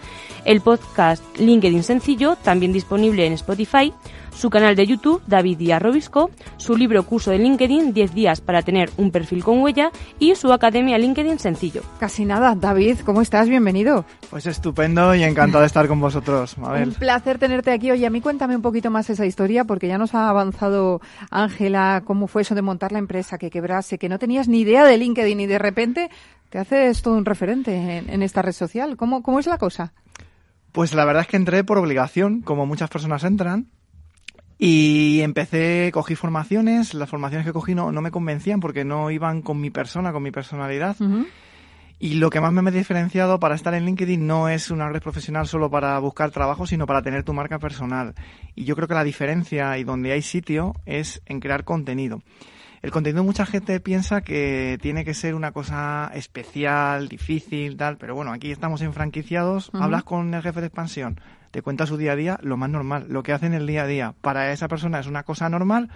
el podcast LinkedIn Sencillo, también disponible en Spotify, su canal de YouTube, David Díaz Robisco, su libro curso de LinkedIn, 10 días para tener un perfil con huella, y su academia LinkedIn Sencillo. Casi nada. David, ¿cómo estás? Bienvenido. Pues estupendo y encantado de estar con vosotros. Un placer tenerte aquí. Oye, a mí cuéntame un poquito más esa historia, porque ya nos ha avanzado Ángela cómo fue eso de montar la empresa, que quebrase, que no tenías ni idea de LinkedIn y de repente te haces todo un referente en, en esta red social. ¿Cómo, ¿Cómo es la cosa? Pues la verdad es que entré por obligación, como muchas personas entran, y empecé, cogí formaciones, las formaciones que cogí no, no me convencían porque no iban con mi persona, con mi personalidad. Y lo que más me ha diferenciado para estar en LinkedIn no es una red profesional solo para buscar trabajo, sino para tener tu marca personal. Y yo creo que la diferencia y donde hay sitio es en crear contenido. El contenido mucha gente piensa que tiene que ser una cosa especial, difícil, tal, pero bueno, aquí estamos en franquiciados, hablas con el jefe de expansión, te cuenta su día a día lo más normal, lo que hace en el día a día. Para esa persona es una cosa normal,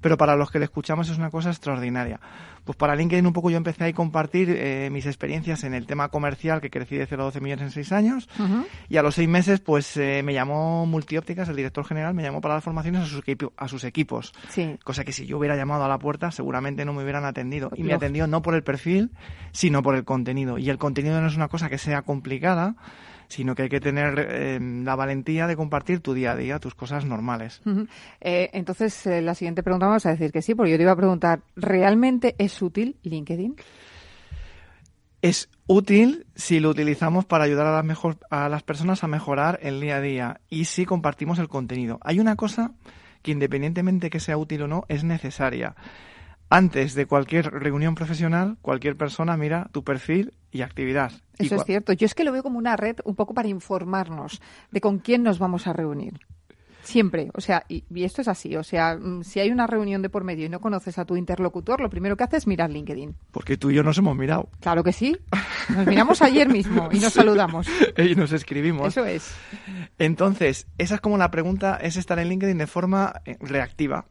pero para los que le escuchamos es una cosa extraordinaria. Pues para LinkedIn un poco yo empecé a compartir eh, mis experiencias en el tema comercial, que crecí de 0 a 12 millones en 6 años, y a los 6 meses pues eh, me llamó Multiópticas, el director general, me llamó para dar formaciones a sus, a sus equipos, cosa que si yo hubiera llamado a la puerta seguramente no me hubieran atendido. Y me atendió no por el perfil, sino por el contenido. Y el contenido no es una cosa que sea complicada, sino que hay que tener eh, la valentía de compartir tu día a día, tus cosas normales. Eh, entonces, eh, la siguiente pregunta vamos a decir que sí, porque yo te iba a preguntar, ¿realmente es útil LinkedIn? Es útil si lo utilizamos para ayudar a las, mejor, a las personas a mejorar el día a día y si compartimos el contenido. Hay una cosa que independientemente que sea útil o no, es necesaria. Antes de cualquier reunión profesional, cualquier persona mira tu perfil y actividad. Eso es cierto. Yo es que lo veo como una red un poco para informarnos de con quién nos vamos a reunir. Siempre, o sea, y, esto es así, o sea, mm, si hay una reunión de por medio y no conoces a tu interlocutor, lo primero que haces es mirar LinkedIn. Porque tú y yo nos hemos mirado. Claro que sí. Nos miramos ayer mismo y nos [LAUGHS] saludamos. [LAUGHS] y nos escribimos. Eso es. Entonces, esa es como la pregunta, es estar en LinkedIn de forma eh, reactiva.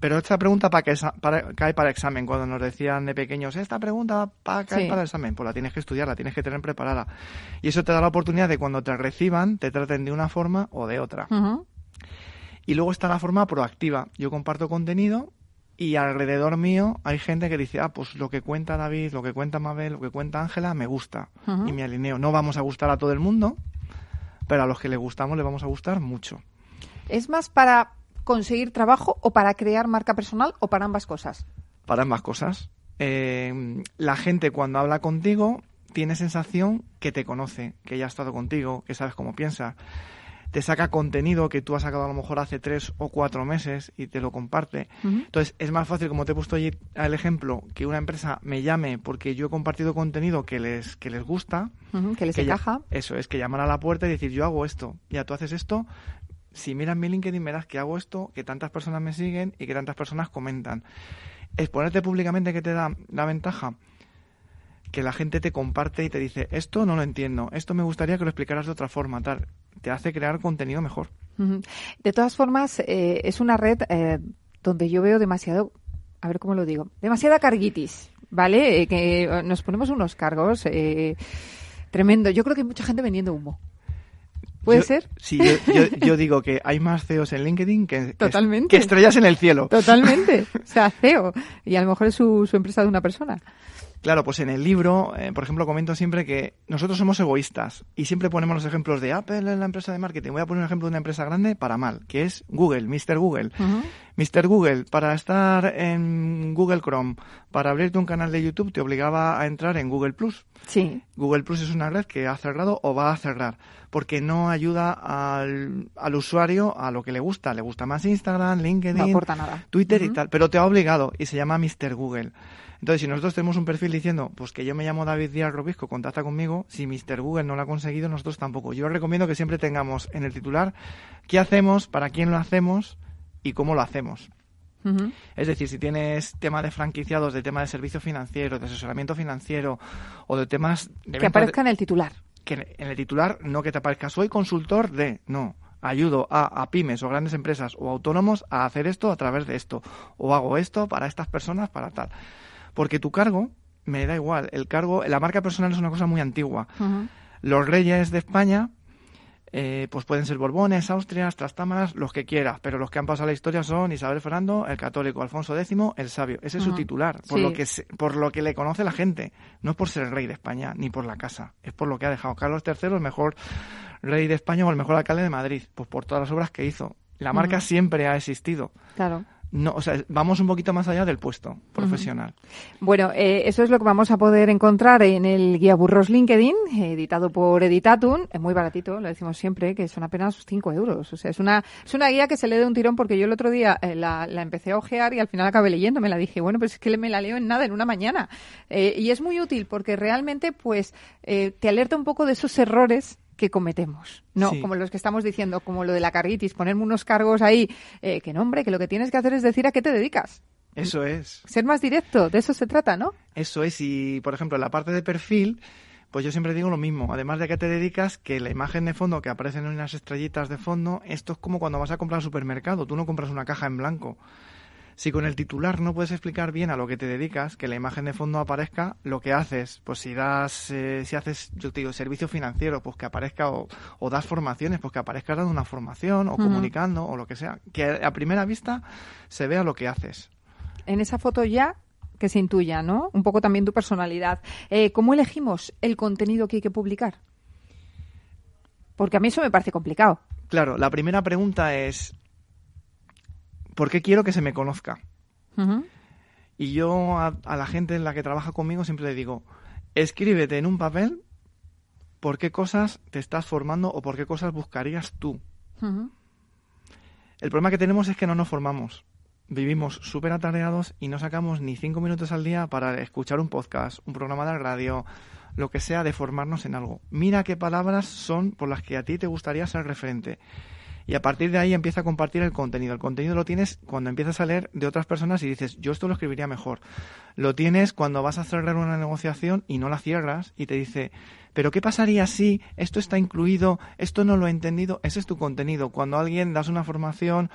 Pero esta pregunta para que para, cae para examen, cuando nos decían de pequeños, esta pregunta para caer para el examen, pues la tienes que estudiar, la tienes que tener preparada. Y eso te da la oportunidad de cuando te reciban, te traten de una forma o de otra. Y luego está la forma proactiva. Yo comparto contenido y alrededor mío hay gente que dice, ah, pues lo que cuenta David, lo que cuenta Mabel, lo que cuenta Ángela, me gusta. Y me alineo. No vamos a gustar a todo el mundo, pero a los que le gustamos le vamos a gustar mucho. ¿Es más para conseguir trabajo o para crear marca personal o para ambas cosas? Para ambas cosas. Eh, la gente cuando habla contigo tiene sensación que te conoce, que ya ha estado contigo, que sabes cómo piensa te saca contenido que tú has sacado a lo mejor hace tres o cuatro meses y te lo comparte. Entonces, es más fácil, como te he puesto allí el ejemplo, que una empresa me llame porque yo he compartido contenido que les, que les gusta. que les encaja. eso es, que llamar a la puerta y decir, yo hago esto, ya tú haces esto. Si miras mi LinkedIn verás que hago esto, que tantas personas me siguen y que tantas personas comentan. Exponerte públicamente que te da la ventaja que la gente te comparte y te dice, esto no lo entiendo, esto me gustaría que lo explicaras de otra forma, tal te hace crear contenido mejor. De todas formas, eh, es una red eh, donde yo veo demasiado, a ver cómo lo digo, demasiada carguitis, ¿vale? Eh, que nos ponemos unos cargos tremendo. Yo creo que hay mucha gente vendiendo humo. ¿Puede ser? Sí, [LAUGHS] yo, digo que hay más CEOs en LinkedIn que, que, estrellas en el cielo. Totalmente. O sea, CEO. Y a lo mejor es su, su empresa de una persona. Claro, pues en el libro, eh, por ejemplo, comento siempre que nosotros somos egoístas y siempre ponemos los ejemplos de Apple en la empresa de marketing. Voy a poner un ejemplo de una empresa grande para mal, que es Google, Mr. Google. Mr. Google, para estar en Google Chrome, para abrirte un canal de YouTube, te obligaba a entrar en Google Plus. Sí. Google Plus es una red que ha cerrado o va a cerrar porque no ayuda al, al usuario a lo que le gusta. Le gusta más Instagram, LinkedIn, Twitter y tal, pero te ha obligado y se llama Mr. Google. Entonces, si nosotros tenemos un perfil diciendo, pues que yo me llamo David Díaz Robisco, contacta conmigo, si Mr. Google no lo ha conseguido, nosotros tampoco. Yo recomiendo que siempre tengamos en el titular qué hacemos, para quién lo hacemos y cómo lo hacemos. Es decir, si tienes tema de franquiciados, de tema de servicio financiero, de asesoramiento financiero o de temas... De que aparezca en el titular. Que en el titular no que te aparezca, soy consultor de... No, ayudo a, a, pymes o grandes empresas o autónomos a hacer esto a través de esto. O hago esto para estas personas, para tal. Porque tu cargo, me da igual, el cargo, la marca personal es una cosa muy antigua. Los reyes de España, eh, pues pueden ser Borbones, Austrias, Trastámaras, los que quieras, pero los que han pasado la historia son Isabel Fernando, el católico, Alfonso X, el sabio. Ese es su titular, por, lo que por lo que le conoce la gente. No es por ser el rey de España, ni por la casa, es por lo que ha dejado. Carlos III, el mejor rey de España o el mejor alcalde de Madrid, pues por todas las obras que hizo. La marca siempre ha existido. Claro no, o sea, vamos un poquito más allá del puesto profesional. Bueno, eh, eso es lo que vamos a poder encontrar en el guía Burros LinkedIn, editado por Editatum. Es muy baratito, lo decimos siempre, que son apenas 5 euros. O sea, es una, es una guía que se lee de un tirón porque yo el otro día eh, la, la, empecé a ojear y al final acabé leyendo. Me la dije, bueno, pues es que me la leo en nada, en una mañana. Eh, y es muy útil porque realmente, pues, te alerta un poco de esos errores que cometemos. No, como los que estamos diciendo, como lo de la carritis, ponerme unos cargos ahí, eh, que no, hombre, que lo que tienes que hacer es decir a qué te dedicas. Eso es. Ser más directo, de eso se trata, ¿no? Eso es, y por ejemplo, en la parte de perfil, pues yo siempre digo lo mismo. Además de a qué te dedicas, que la imagen de fondo que aparecen en unas estrellitas de fondo, esto es como cuando vas a comprar al supermercado. Tú no compras una caja en blanco. Si con el titular no puedes explicar bien a lo que te dedicas, que la imagen de fondo aparezca, lo que haces, pues si das, eh, si haces, yo te digo, servicio financiero, pues que aparezca, o, das formaciones, pues que aparezca dando una formación, o comunicando, o lo que sea. Que a primera vista se vea lo que haces. En esa foto ya que se intuya, ¿no? Un poco también tu personalidad. Eh, ¿Cómo elegimos el contenido que hay que publicar? Porque a mí eso me parece complicado. Claro, la primera pregunta es, ¿por qué quiero que se me conozca? Y yo a, la gente en la que trabaja conmigo siempre le digo, escríbete en un papel por qué cosas te estás formando o por qué cosas buscarías tú. El problema que tenemos es que no nos formamos. Vivimos súper atareados y no sacamos ni cinco minutos al día para escuchar un podcast, un programa de radio, lo que sea de formarnos en algo. Mira qué palabras son por las que a ti te gustaría ser referente. Y a partir de ahí empieza a compartir el contenido. El contenido lo tienes cuando empiezas a leer de otras personas y dices, yo esto lo escribiría mejor. Lo tienes cuando vas a cerrar una negociación y no la cierras y te dice, pero ¿qué pasaría si esto está incluido, esto no lo he entendido? Ese es tu contenido. Cuando alguien das una formación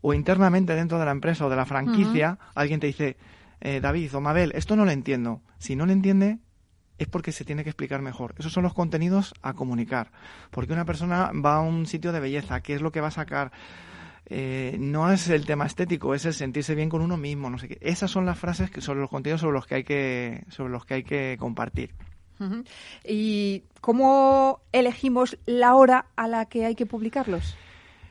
o internamente dentro de la empresa o de la franquicia, alguien te dice, eh, David o Mabel, esto no lo entiendo. Si no lo entiende, es porque se tiene que explicar mejor. Esos son los contenidos a comunicar. Porque una persona va a un sitio de belleza, ¿qué es lo que va a sacar? Eh, no es el tema estético, es el sentirse bien con uno mismo, no sé qué. Esas son las frases que son los contenidos sobre los que hay que, sobre los que hay que compartir. ¿Y cómo elegimos la hora a la que hay que publicarlos?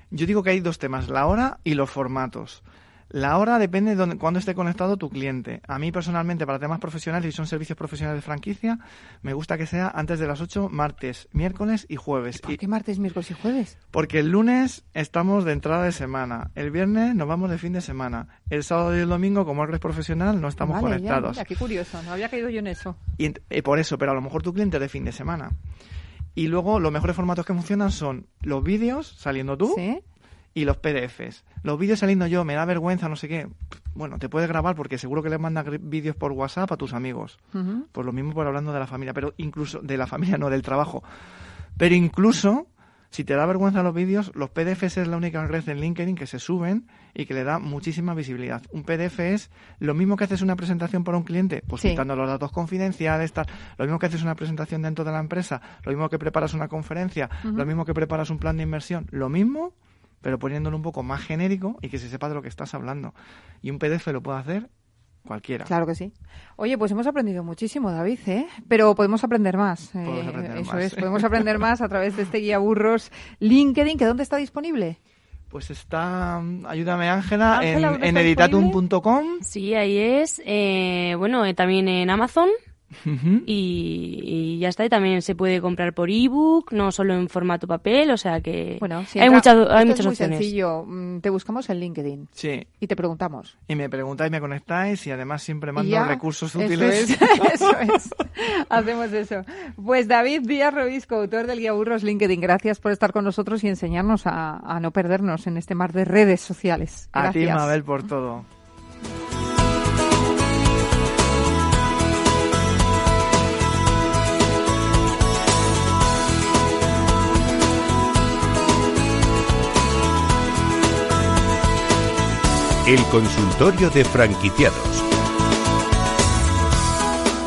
Yo digo que hay dos temas, la hora y los formatos. La hora depende de cuándo esté conectado tu cliente. A mí personalmente, para temas profesionales y son servicios profesionales de franquicia, me gusta que sea antes de las 8, martes, miércoles y jueves. ¿Por qué martes, miércoles y jueves? Porque el lunes estamos de entrada de semana, el viernes nos vamos de fin de semana, el sábado y el domingo, como es profesional, no estamos conectados. qué curioso, no había caído yo en eso. Y, y por eso, pero a lo mejor tu cliente es de fin de semana. Y luego los mejores formatos que funcionan son los vídeos, saliendo tú, ¿Sí? Y los PDFs. Los vídeos saliendo yo, me da vergüenza, no sé qué. Bueno, te puedes grabar porque seguro que le mandas vídeos por WhatsApp a tus amigos. Pues lo mismo por hablando de la familia, pero incluso de la familia, no del trabajo. Pero incluso, si te da vergüenza los vídeos, los PDFs es la única red en LinkedIn que se suben y que le da muchísima visibilidad. Un PDF es lo mismo que haces una presentación para un cliente, pues quitando los datos confidenciales, tal. Lo mismo que haces una presentación dentro de la empresa, lo mismo que preparas una conferencia, lo mismo que preparas un plan de inversión, lo mismo pero poniéndolo un poco más genérico y que se sepa de lo que estás hablando. Y un PDF lo puede hacer cualquiera. Claro que sí. Oye, pues hemos aprendido muchísimo, David, ¿eh? Pero podemos aprender más. Podemos eh, aprender eso más. es, podemos aprender más a través de este guía burros LinkedIn, que ¿dónde está disponible? Pues está, ayúdame Ángela, en, editatum.com. Sí, ahí es. Eh, bueno, eh, también en Amazon y, ya está. Y también se puede comprar por ebook, no solo en formato papel, o sea que bueno, hay, muchas, hay muchas es muy opciones. sencillo. Mm, te buscamos en LinkedIn. Sí. Y te preguntamos. Y me preguntáis, me conectáis y además siempre mando recursos útiles. [LAUGHS] Eso es. Hacemos eso. Pues David Díaz Robisco, autor del Guía Burros LinkedIn, gracias por estar con nosotros y enseñarnos a, a no perdernos en este mar de redes sociales. Gracias. A ti, Mabel, por todo. El consultorio de franquiciados.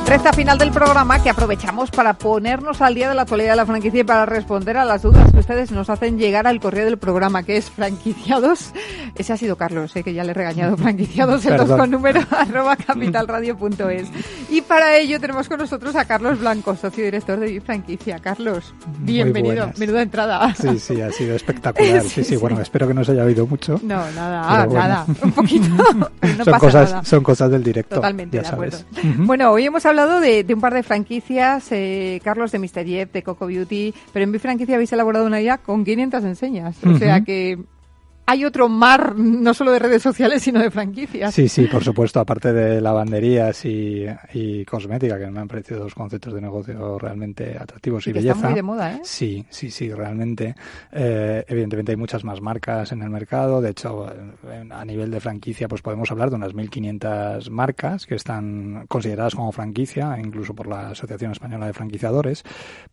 Recta final del programa que aprovechamos para ponernos al día de la actualidad de la franquicia y para responder a las dudas que ustedes nos hacen llegar al correo del programa, que es franquiciados. Ese ha sido Carlos, ¿eh? que ya le he regañado franquiciados, el 2 con número [LAUGHS] arroba capitalradio.es. Y para ello tenemos con nosotros a Carlos Blanco, socio director de Franquicia. Carlos, bienvenido. Menuda entrada. Sí, sí, ha sido [LAUGHS] espectacular. Sí, sí, bueno, espero que no se haya oído mucho. No, nada, nada, un poquito. [LAUGHS] No son, cosas, son cosas del directo. Totalmente, de acuerdo. Bueno, hoy hemos hablado hablado de, un par de franquicias, eh, Carlos de Mr. Jeff, de Coco Beauty, pero en mi franquicia habéis elaborado una idea con 500 enseñas. O sea que hay otro mar, no solo de redes sociales, sino de franquicias. Sí, sí, por supuesto, aparte de lavanderías y, y cosmética, que me han parecido dos conceptos de negocio realmente atractivos y, belleza. Están muy de moda, ¿eh? Sí, sí, sí, realmente. Eh, evidentemente hay muchas más marcas en el mercado. De hecho, a nivel de franquicia, pues podemos hablar de unas 1.500 marcas que están consideradas como franquicia, incluso por la Asociación Española de Franquiciadores.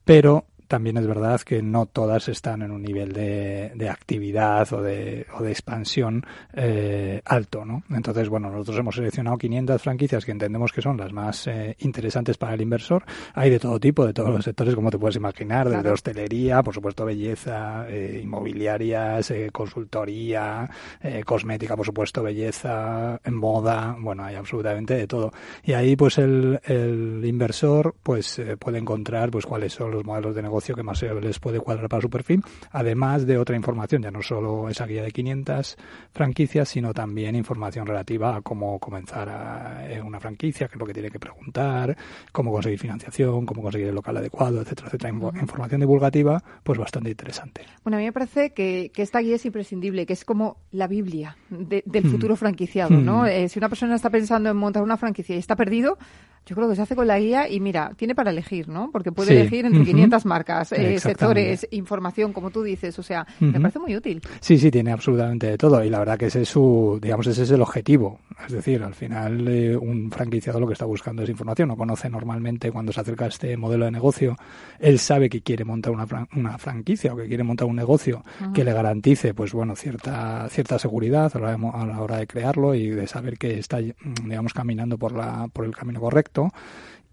Pero también es verdad que no todas están en un nivel de, de actividad o de, o de expansión eh, alto, ¿no? Entonces, bueno, nosotros hemos seleccionado 500 franquicias que entendemos que son las más eh, interesantes para el inversor. Hay de todo tipo, de todos los sectores, como te puedes imaginar, desde hostelería, por supuesto belleza, eh, inmobiliarias, eh, consultoría, eh, cosmética, por supuesto belleza, moda, bueno, hay absolutamente de todo. Y ahí, pues, el, el inversor, pues, puede encontrar, pues, cuáles son los modelos de negocio negocio que más les puede cuadrar para su perfil, además de otra información, ya no solo esa guía de 500 franquicias, sino también información relativa a cómo comenzar a, una franquicia, qué es lo que tiene que preguntar, cómo conseguir financiación, cómo conseguir el local adecuado, etcétera, etcétera. Información divulgativa, pues bastante interesante. Bueno, a mí me parece que, esta guía es imprescindible, que es como la Biblia del hmm. futuro franquiciado, ¿no? Hmm. Eh, si una persona está pensando en montar una franquicia y está perdido, yo creo que se hace con la guía y mira, tiene para elegir, ¿no? Porque puede elegir entre 500 marcas, eh, sectores, información, como tú dices. O sea, me parece muy útil. Sí, sí, tiene absolutamente de todo. Y la verdad que ese es su, digamos, ese es el objetivo. Es decir, al final eh, un franquiciado lo que está buscando es información. No conoce normalmente cuando se acerca a este modelo de negocio. Él sabe que quiere montar una, una franquicia o que quiere montar un negocio que le garantice, pues bueno, cierta, cierta seguridad a la, a la hora de crearlo y de saber que está, digamos, caminando por, la, por el camino correcto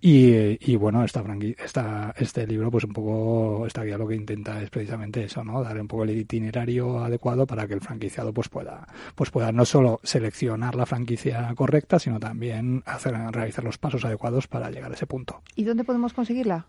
y, bueno, esta, esta, este libro, pues un poco, esta guía lo que intenta es precisamente eso, ¿no? Dar un poco el itinerario adecuado para que el franquiciado pues pueda, pues pueda no solo seleccionar la franquicia correcta, sino también hacer, realizar los pasos adecuados para llegar a ese punto. ¿Y dónde podemos conseguirla?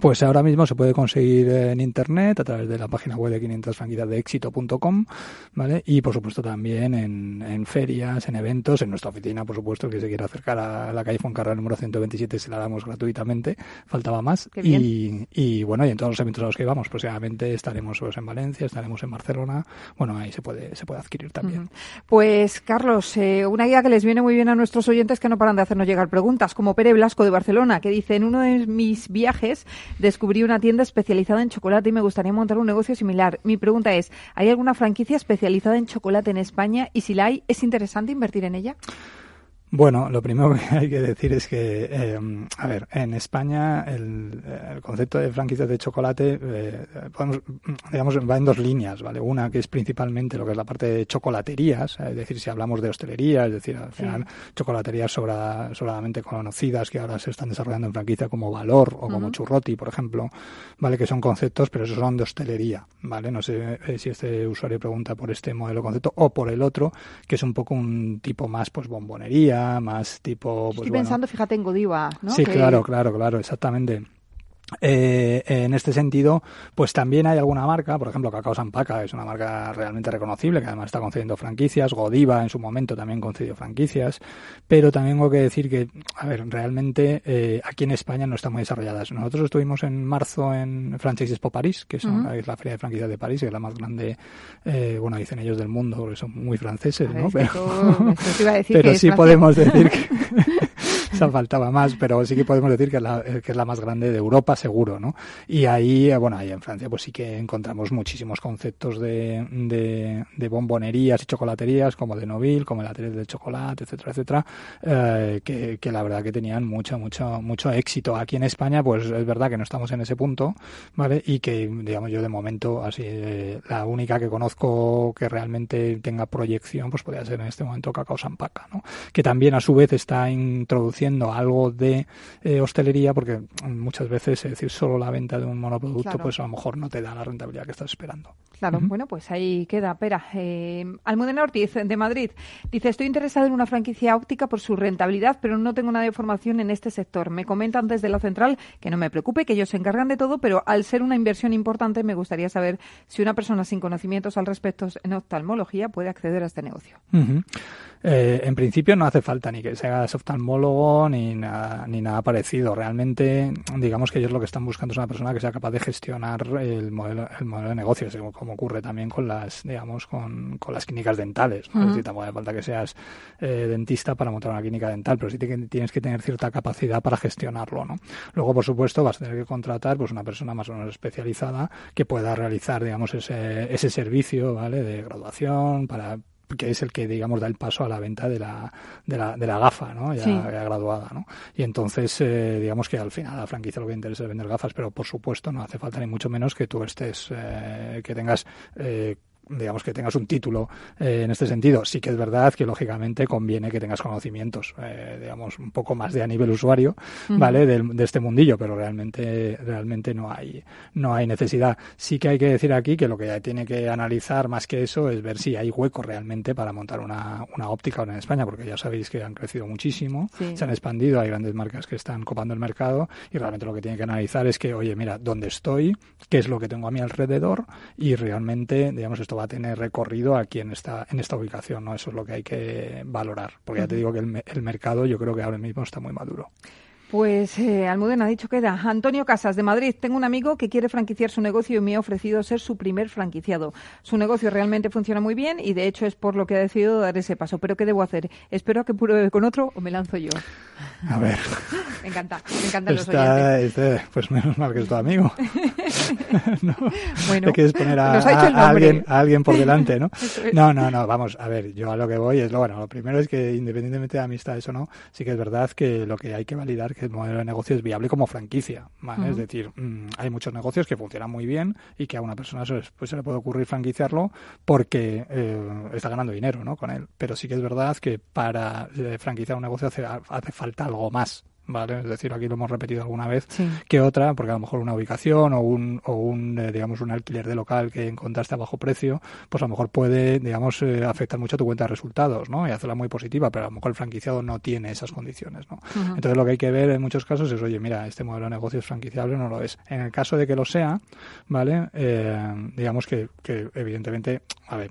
Pues ahora mismo se puede conseguir en internet a través de la página web de 500 franquicias de éxito.com, ¿vale? Y por supuesto también en, en, ferias, en eventos, en nuestra oficina, por supuesto, que se quiera acercar a la calle Foncarral número 127 se la damos gratuitamente, faltaba más. Y, y, bueno, y en todos los eventos a los que vamos, próximamente estaremos pues, en Valencia, estaremos en Barcelona, bueno, ahí se puede, se puede adquirir también. Pues Carlos, eh, una guía que les viene muy bien a nuestros oyentes que no paran de hacernos llegar preguntas, como Pere Blasco de Barcelona, que dice, en uno de mis viajes descubrí una tienda especializada en chocolate y me gustaría montar un negocio similar. Mi pregunta es, ¿hay alguna franquicia especializada en chocolate en España? Y si la hay, ¿es interesante invertir en ella? Bueno, lo primero [LAUGHS] que hay que decir es que, eh, a ver, en España el, concepto de franquicias de chocolate, eh, digamos, va en dos líneas, ¿vale? Una que es principalmente lo que es la parte de chocolaterías, es decir, si hablamos de hostelería, es decir, al final chocolaterías sobradamente conocidas que ahora se están desarrollando en franquicia como Valor o como Churroti, por ejemplo, ¿vale? Que son conceptos, pero esos son de hostelería, ¿vale? No sé eh, si este usuario pregunta por este modelo de concepto o por el otro, que es un poco un tipo más, pues, bombonería, más tipo... Pues, Estoy pensando, fíjate, en Godiva, ¿no? Sí, claro, claro, claro, exactamente. Eh, en este sentido, pues también hay alguna marca, por ejemplo, Cacao Sampaca es una marca realmente reconocible que además está concediendo franquicias, Godiva en su momento también concedió franquicias, pero también tengo que decir que, a ver, realmente eh, aquí en España no está muy desarrolladas. Nosotros estuvimos en marzo en Franchise Expo París, que es, la feria de franquicias de París, que es la más grande, eh, bueno, dicen ellos del mundo, porque son muy franceses, ¿no? Pero, [LAUGHS] sí podemos decir que [LAUGHS] faltaba más, pero sí que podemos decir que es, la, que es la más grande de Europa, seguro, ¿no? Y ahí, eh, bueno, ahí en Francia pues sí que encontramos muchísimos conceptos de, de, bombonerías y chocolaterías, como de Noville, como el Atelier del Chocolate, etcétera, etcétera, eh, que, que, la verdad que tenían mucho, mucho, mucho éxito. Aquí en España, pues es verdad que no estamos en ese punto, ¿vale? Y que, digamos, yo de momento, así, eh, la única que conozco que realmente tenga proyección, pues podría ser en este momento Cacao Sampaca, ¿no? Que también a su vez está introduciendo algo de eh, hostelería, porque muchas veces, es decir, solo la venta de un monoproducto, pues a lo mejor no te da la rentabilidad que estás esperando. Claro, bueno, pues ahí queda. Pera, eh, Almudena Ortiz, de Madrid, dice, estoy interesado en una franquicia óptica por su rentabilidad, pero no tengo nada de formación en este sector. Me comentan desde la central que no me preocupe, que ellos se encargan de todo, pero al ser una inversión importante, me gustaría saber si una persona sin conocimientos al respecto en oftalmología puede acceder a este negocio. Eh, en principio no hace falta ni que seas oftalmólogo ni nada, ni nada parecido. Realmente, digamos que ellos lo que están buscando es una persona que sea capaz de gestionar el modelo, el modelo de negocio, como ocurre también con las, digamos, con, con las clínicas dentales. ¿no? Es tampoco hace falta que seas eh, dentista para montar una clínica dental, pero sí que tienes que tener cierta capacidad para gestionarlo, ¿no? Luego, por supuesto, vas a tener que contratar pues una persona más o menos especializada que pueda realizar, digamos, ese, ese servicio, ¿vale? De graduación para que es el que, digamos, da el paso a la venta de la, de la, de la gafa, ¿no? Ya, graduada, ¿no? Y entonces, eh, digamos que al final a la franquicia lo que interesa es vender gafas, pero por supuesto no hace falta ni mucho menos que tú estés, eh, que tengas eh, digamos que tengas un título eh, en este sentido. Sí que es verdad que lógicamente conviene que tengas conocimientos, eh, digamos, un poco más de a nivel usuario, ¿vale? De, este mundillo, pero realmente, realmente no hay, no hay necesidad. Sí que hay que decir aquí que lo que tiene que analizar más que eso es ver si hay hueco realmente para montar una, una óptica en España, porque ya sabéis que han crecido muchísimo, se han expandido, hay grandes marcas que están copando el mercado y realmente lo que tiene que analizar es que, oye, mira, ¿dónde estoy? ¿Qué es lo que tengo a mi alrededor? Y realmente, digamos, esto va a tener recorrido aquí en esta, en esta ubicación, ¿no? Eso es lo que hay que valorar, porque ya te digo que el, el mercado yo creo que ahora mismo está muy maduro. Pues eh, Almudena ha dicho que era Antonio Casas de Madrid. Tengo un amigo que quiere franquiciar su negocio y me ha ofrecido ser su primer franquiciado. Su negocio realmente funciona muy bien y de hecho es por lo que ha decidido dar ese paso. ¿Pero qué debo hacer? ¿Espero a que pruebe con otro o me lanzo yo? A ver. me encanta, me encantan los oyentes. pues menos mal que es tu amigo. [LAUGHS] no, bueno, te quieres poner a, alguien, a alguien por delante, ¿no? No, no, no, vamos, a ver, yo a lo que voy es lo bueno. Lo primero es que independientemente de amistades o no, sí que es verdad que lo que hay que validar que el modelo de negocio es viable como franquicia, ¿vale? Es decir, mm, hay muchos negocios que funcionan muy bien y que a una persona se, pues, se le puede ocurrir franquiciarlo porque eh, está ganando dinero, ¿no? Con él. Pero sí que es verdad que para eh, franquiciar un negocio hace, hace falta algo más, ¿vale? Es decir, aquí lo hemos repetido alguna vez que otra, porque a lo mejor una ubicación o un, o un eh, digamos, un alquiler de local que encontraste a bajo precio, pues a lo mejor puede, digamos, eh, afectar mucho a tu cuenta de resultados, ¿no? Y hacerla muy positiva, pero a lo mejor el franquiciado no tiene esas condiciones, ¿no? Entonces lo que hay que ver en muchos casos es, oye, mira, este modelo de negocio es franquiciable o no lo es. En el caso de que lo sea, ¿vale? Eh, digamos que, que evidentemente, a ver,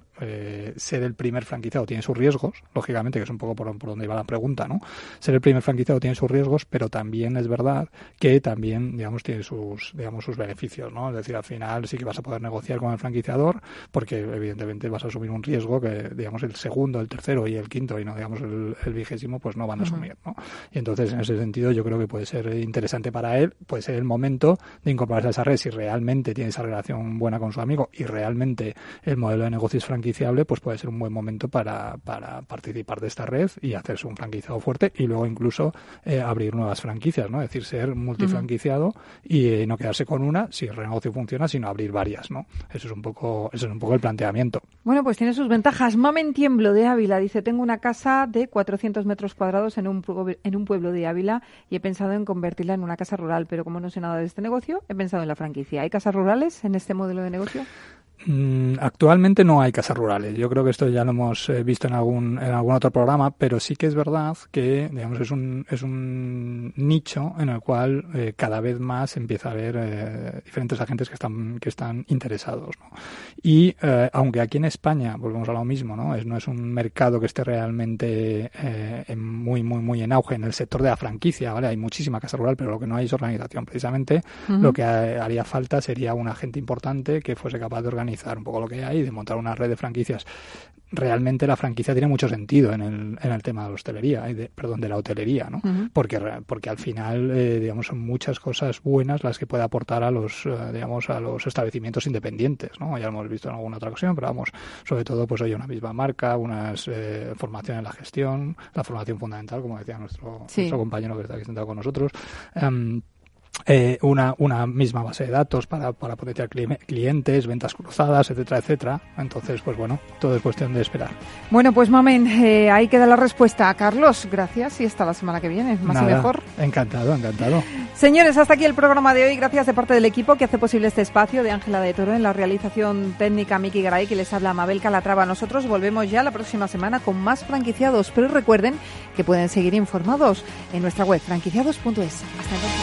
ser el primer franquiciado tiene sus riesgos, lógicamente, que es un poco por, por donde iba la pregunta, ¿no? Ser el primer franquiciado tiene sus riesgos, pero también es verdad que también, digamos, tiene sus, digamos, sus beneficios, ¿no? Es decir, al final sí que vas a poder negociar con el franquiciador, porque evidentemente vas a asumir un riesgo que, digamos, el segundo, el tercero y el quinto, y no, digamos, el, vigésimo, pues no van a asumir, ¿no? Y entonces, en ese sentido, yo creo que puede ser interesante para él, puede ser el momento de incorporarse a esa red, si realmente tiene esa relación buena con su amigo y realmente el modelo de negocio es franquiciable, pues puede ser un buen momento para, para participar de esta red y hacerse un franquiciado fuerte y luego incluso eh, abrir nuevas franquicias, ¿no? Es decir, ser multifranquiciado y eh, no quedarse con una si el negocio funciona, sino abrir varias, ¿no? Eso es un poco, eso es un poco el planteamiento. Bueno, pues tiene sus ventajas. Mamen Tiemblo de Ávila dice, tengo una casa de 400 metros cuadrados en un, en un pueblo de Ávila y he pensado en convertirla en una casa rural, pero como no sé nada de este negocio, he pensado en la franquicia. ¿Hay casas rurales en este modelo de negocio? Mm, actualmente no hay casas rurales. Yo creo que esto ya lo hemos eh, visto en algún, en algún otro programa, pero sí que es verdad que, digamos, es un, es un nicho en el cual eh, cada vez más empieza a haber eh, diferentes agentes que están, que están interesados. ¿no? Y aunque aquí en España, volvemos a lo mismo, ¿no? Es, no es un mercado que esté realmente muy, muy, muy en auge en el sector de la franquicia, ¿vale? Hay muchísima casa rural, pero lo que no hay es organización. Precisamente lo que haría falta sería un agente importante que fuese capaz de organizar un poco lo que hay, de montar una red de franquicias. Realmente la franquicia tiene mucho sentido en el, en el tema de la hostelería, de, perdón, de la hotelería, ¿no? porque, porque al final, eh, digamos, son muchas cosas buenas las que puede aportar a los, eh, digamos, a los establecimientos independientes, ¿no? Ya lo hemos visto en alguna otra ocasión, pero vamos, sobre todo, pues hay una misma marca, una eh, formación en la gestión, la formación fundamental, como decía nuestro, nuestro compañero que está aquí sentado con nosotros. Em, eh, una, una misma base de datos para, para potenciar clientes, ventas cruzadas, etcétera, etcétera. Entonces, pues bueno, todo es cuestión de esperar. Bueno, pues Mamen, eh, ahí queda la respuesta. Carlos, gracias y hasta la semana que viene. Más y mejor. Encantado, encantado. Señores, hasta aquí el programa de hoy. Gracias de parte del equipo que hace posible este espacio de Ángela de Toro en la realización técnica Miki Garay, que les habla Mabel Calatrava. Nosotros volvemos ya la próxima semana con más franquiciados, pero recuerden que pueden seguir informados en nuestra web franquiciados.es. Hasta entonces.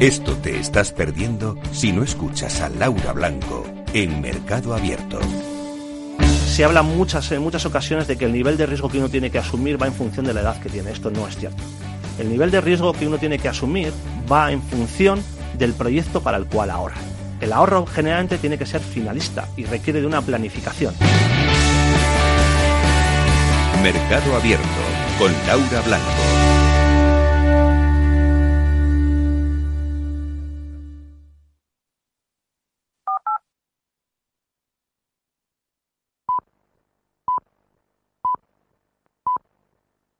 Esto te estás perdiendo si no escuchas a Laura Blanco en Mercado Abierto. Se habla muchas, en muchas ocasiones de que el nivel de riesgo que uno tiene que asumir va en función de la edad que tiene. Esto no es cierto. El nivel de riesgo que uno tiene que asumir va en función del proyecto para el cual ahorra. El ahorro generalmente tiene que ser finalista y requiere de una planificación. Mercado Abierto con Laura Blanco.